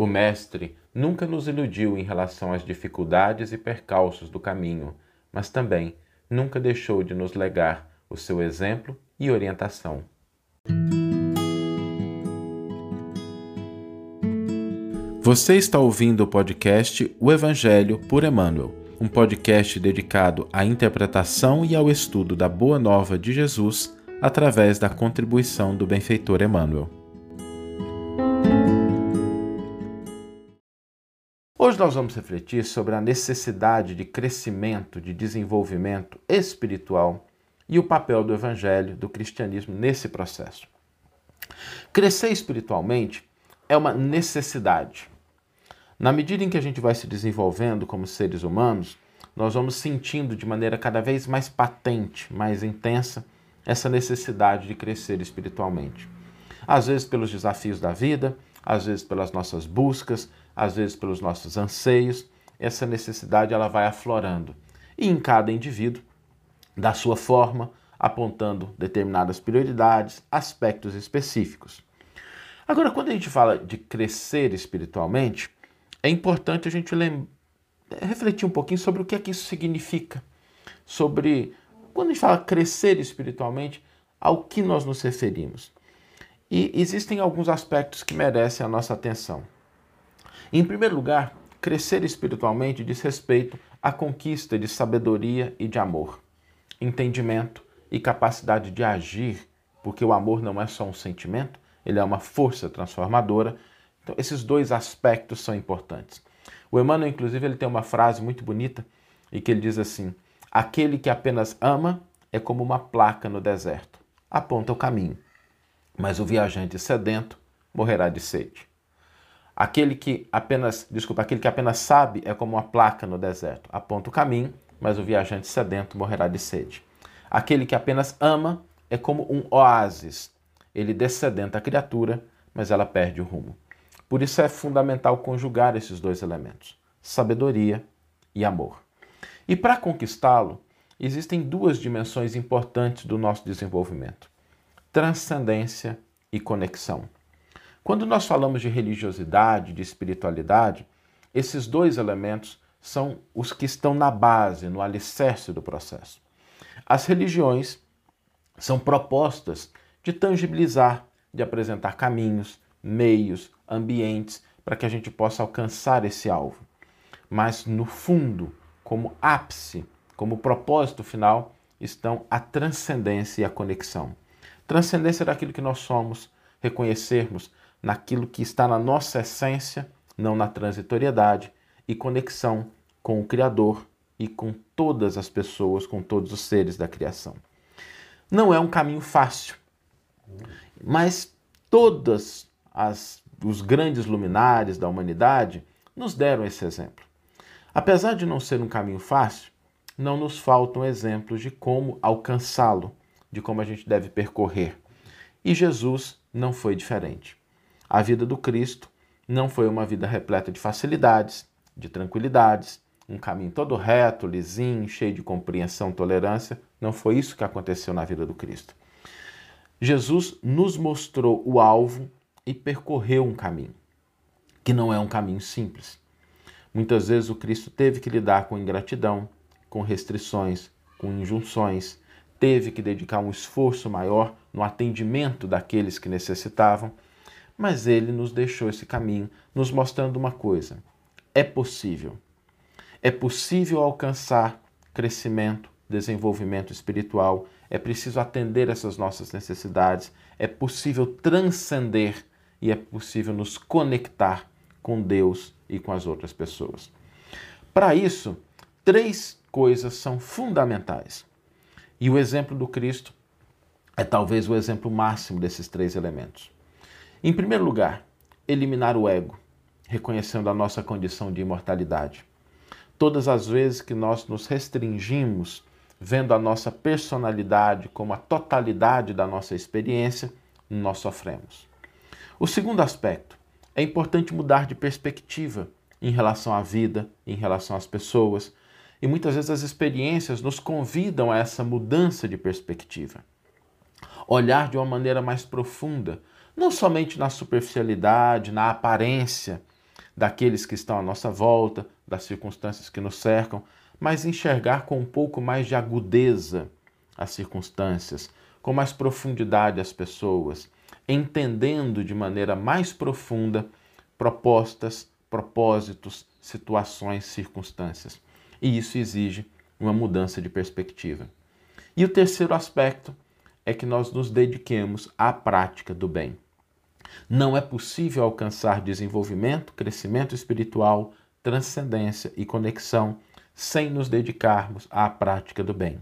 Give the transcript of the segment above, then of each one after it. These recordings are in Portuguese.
O Mestre nunca nos iludiu em relação às dificuldades e percalços do caminho, mas também nunca deixou de nos legar o seu exemplo e orientação. Você está ouvindo o podcast O Evangelho por Emmanuel, um podcast dedicado à interpretação e ao estudo da Boa Nova de Jesus através da contribuição do benfeitor Emmanuel. Hoje nós vamos refletir sobre a necessidade de crescimento, de desenvolvimento espiritual e o papel do Evangelho, do cristianismo nesse processo. Crescer espiritualmente é uma necessidade. Na medida em que a gente vai se desenvolvendo como seres humanos, nós vamos sentindo de maneira cada vez mais patente, mais intensa, essa necessidade de crescer espiritualmente. Às vezes pelos desafios da vida, às vezes pelas nossas buscas, às vezes pelos nossos anseios, essa necessidade ela vai aflorando. E em cada indivíduo, da sua forma, apontando determinadas prioridades, aspectos específicos. Agora, quando a gente fala de crescer espiritualmente, é importante a gente refletir um pouquinho sobre o que é que isso significa, sobre quando a gente fala crescer espiritualmente, ao que nós nos referimos. E existem alguns aspectos que merecem a nossa atenção. Em primeiro lugar, crescer espiritualmente diz respeito à conquista de sabedoria e de amor, entendimento e capacidade de agir, porque o amor não é só um sentimento, ele é uma força transformadora. Então, esses dois aspectos são importantes. O Emmanuel, inclusive, ele tem uma frase muito bonita e que ele diz assim: Aquele que apenas ama é como uma placa no deserto, aponta o caminho, mas o viajante sedento morrerá de sede. Aquele que apenas, desculpa, aquele que apenas sabe é como uma placa no deserto, aponta o caminho, mas o viajante sedento morrerá de sede. Aquele que apenas ama é como um oásis, ele descedenta a criatura, mas ela perde o rumo. Por isso é fundamental conjugar esses dois elementos, sabedoria e amor. E para conquistá-lo, existem duas dimensões importantes do nosso desenvolvimento: transcendência e conexão. Quando nós falamos de religiosidade, de espiritualidade, esses dois elementos são os que estão na base, no alicerce do processo. As religiões são propostas de tangibilizar, de apresentar caminhos, meios, ambientes para que a gente possa alcançar esse alvo. Mas, no fundo, como ápice, como propósito final, estão a transcendência e a conexão. Transcendência daquilo que nós somos, reconhecermos naquilo que está na nossa essência, não na transitoriedade, e conexão com o Criador e com todas as pessoas, com todos os seres da criação. Não é um caminho fácil, mas todos os grandes luminares da humanidade nos deram esse exemplo. Apesar de não ser um caminho fácil, não nos faltam exemplos de como alcançá-lo, de como a gente deve percorrer. E Jesus não foi diferente. A vida do Cristo não foi uma vida repleta de facilidades, de tranquilidades, um caminho todo reto, lisinho, cheio de compreensão, tolerância. Não foi isso que aconteceu na vida do Cristo. Jesus nos mostrou o alvo e percorreu um caminho, que não é um caminho simples. Muitas vezes o Cristo teve que lidar com ingratidão, com restrições, com injunções, teve que dedicar um esforço maior no atendimento daqueles que necessitavam, mas ele nos deixou esse caminho, nos mostrando uma coisa: é possível. É possível alcançar crescimento, desenvolvimento espiritual, é preciso atender essas nossas necessidades, é possível transcender e é possível nos conectar com Deus e com as outras pessoas. Para isso, três coisas são fundamentais. E o exemplo do Cristo é talvez o exemplo máximo desses três elementos. Em primeiro lugar, eliminar o ego, reconhecendo a nossa condição de imortalidade. Todas as vezes que nós nos restringimos, vendo a nossa personalidade como a totalidade da nossa experiência, nós sofremos. O segundo aspecto, é importante mudar de perspectiva em relação à vida, em relação às pessoas. E muitas vezes as experiências nos convidam a essa mudança de perspectiva. Olhar de uma maneira mais profunda, não somente na superficialidade, na aparência, daqueles que estão à nossa volta, das circunstâncias que nos cercam, mas enxergar com um pouco mais de agudeza as circunstâncias, com mais profundidade as pessoas, entendendo de maneira mais profunda propostas, propósitos, situações, circunstâncias. E isso exige uma mudança de perspectiva. E o terceiro aspecto é que nós nos dediquemos à prática do bem. Não é possível alcançar desenvolvimento, crescimento espiritual, transcendência e conexão sem nos dedicarmos à prática do bem.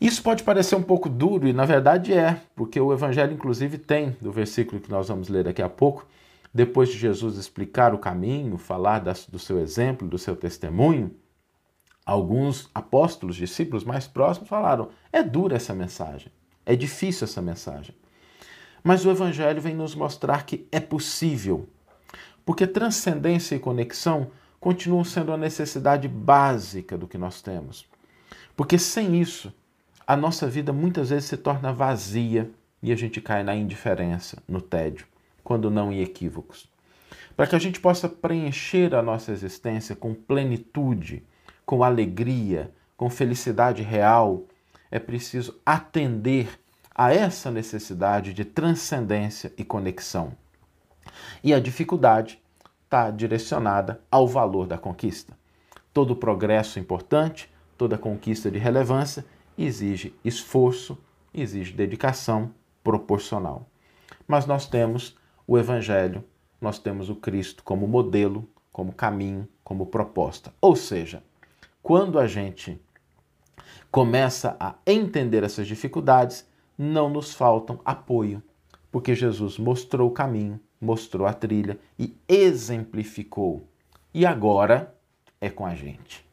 Isso pode parecer um pouco duro e na verdade é, porque o Evangelho, inclusive, tem, do versículo que nós vamos ler daqui a pouco, depois de Jesus explicar o caminho, falar do seu exemplo, do seu testemunho, alguns apóstolos, discípulos mais próximos falaram: é dura essa mensagem, é difícil essa mensagem. Mas o Evangelho vem nos mostrar que é possível, porque transcendência e conexão continuam sendo a necessidade básica do que nós temos. Porque sem isso, a nossa vida muitas vezes se torna vazia e a gente cai na indiferença, no tédio, quando não em equívocos. Para que a gente possa preencher a nossa existência com plenitude, com alegria, com felicidade real, é preciso atender a essa necessidade de transcendência e conexão. E a dificuldade está direcionada ao valor da conquista. Todo progresso importante, toda conquista de relevância exige esforço, exige dedicação proporcional. Mas nós temos o Evangelho, nós temos o Cristo como modelo, como caminho, como proposta. Ou seja, quando a gente começa a entender essas dificuldades, não nos faltam apoio, porque Jesus mostrou o caminho, mostrou a trilha e exemplificou. E agora é com a gente.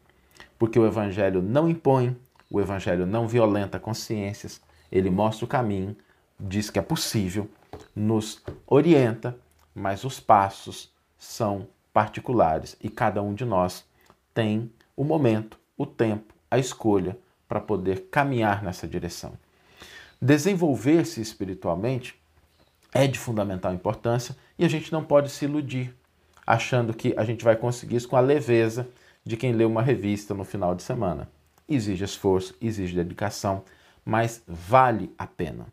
Porque o Evangelho não impõe, o Evangelho não violenta consciências, ele mostra o caminho, diz que é possível, nos orienta, mas os passos são particulares e cada um de nós tem o momento, o tempo, a escolha para poder caminhar nessa direção. Desenvolver-se espiritualmente é de fundamental importância e a gente não pode se iludir achando que a gente vai conseguir isso com a leveza de quem lê uma revista no final de semana. Exige esforço, exige dedicação, mas vale a pena.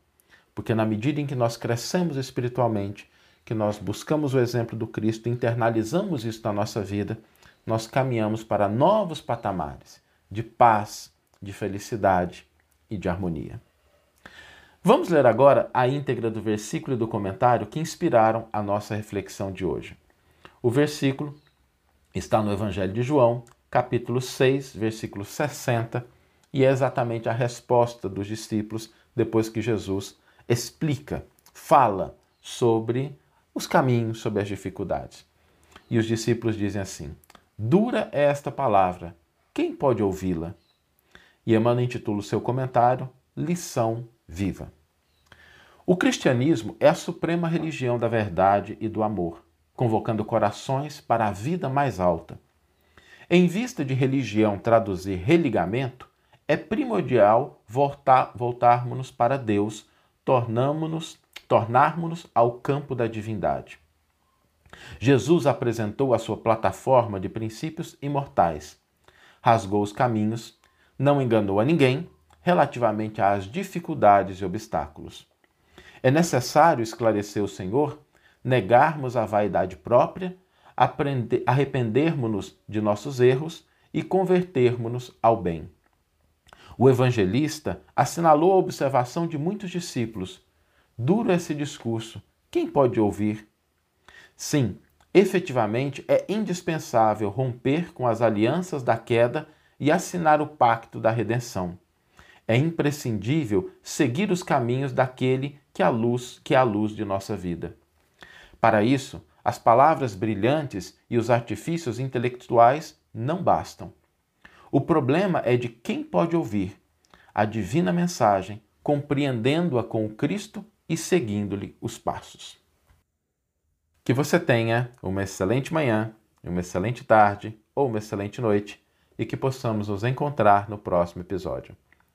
Porque na medida em que nós crescemos espiritualmente, que nós buscamos o exemplo do Cristo, internalizamos isso na nossa vida, nós caminhamos para novos patamares de paz, de felicidade e de harmonia. Vamos ler agora a íntegra do versículo e do comentário que inspiraram a nossa reflexão de hoje. O versículo está no Evangelho de João, capítulo 6, versículo 60, e é exatamente a resposta dos discípulos depois que Jesus explica, fala sobre os caminhos, sobre as dificuldades. E os discípulos dizem assim: Dura é esta palavra, quem pode ouvi-la? E Emmanuel intitula o seu comentário Lição viva. O cristianismo é a suprema religião da verdade e do amor, convocando corações para a vida mais alta. Em vista de religião traduzir religamento, é primordial voltar, voltarmos para Deus, tornarmos-nos tornarmos ao campo da divindade. Jesus apresentou a sua plataforma de princípios imortais, rasgou os caminhos, não enganou a ninguém relativamente às dificuldades e obstáculos. É necessário esclarecer o Senhor, negarmos a vaidade própria, arrependermos-nos de nossos erros e convertermos-nos ao bem. O evangelista assinalou a observação de muitos discípulos. Duro esse discurso, quem pode ouvir? Sim, efetivamente é indispensável romper com as alianças da queda e assinar o pacto da redenção é imprescindível seguir os caminhos daquele que é a luz, que é a luz de nossa vida. Para isso, as palavras brilhantes e os artifícios intelectuais não bastam. O problema é de quem pode ouvir a divina mensagem, compreendendo-a com o Cristo e seguindo-lhe os passos. Que você tenha uma excelente manhã, uma excelente tarde ou uma excelente noite e que possamos nos encontrar no próximo episódio.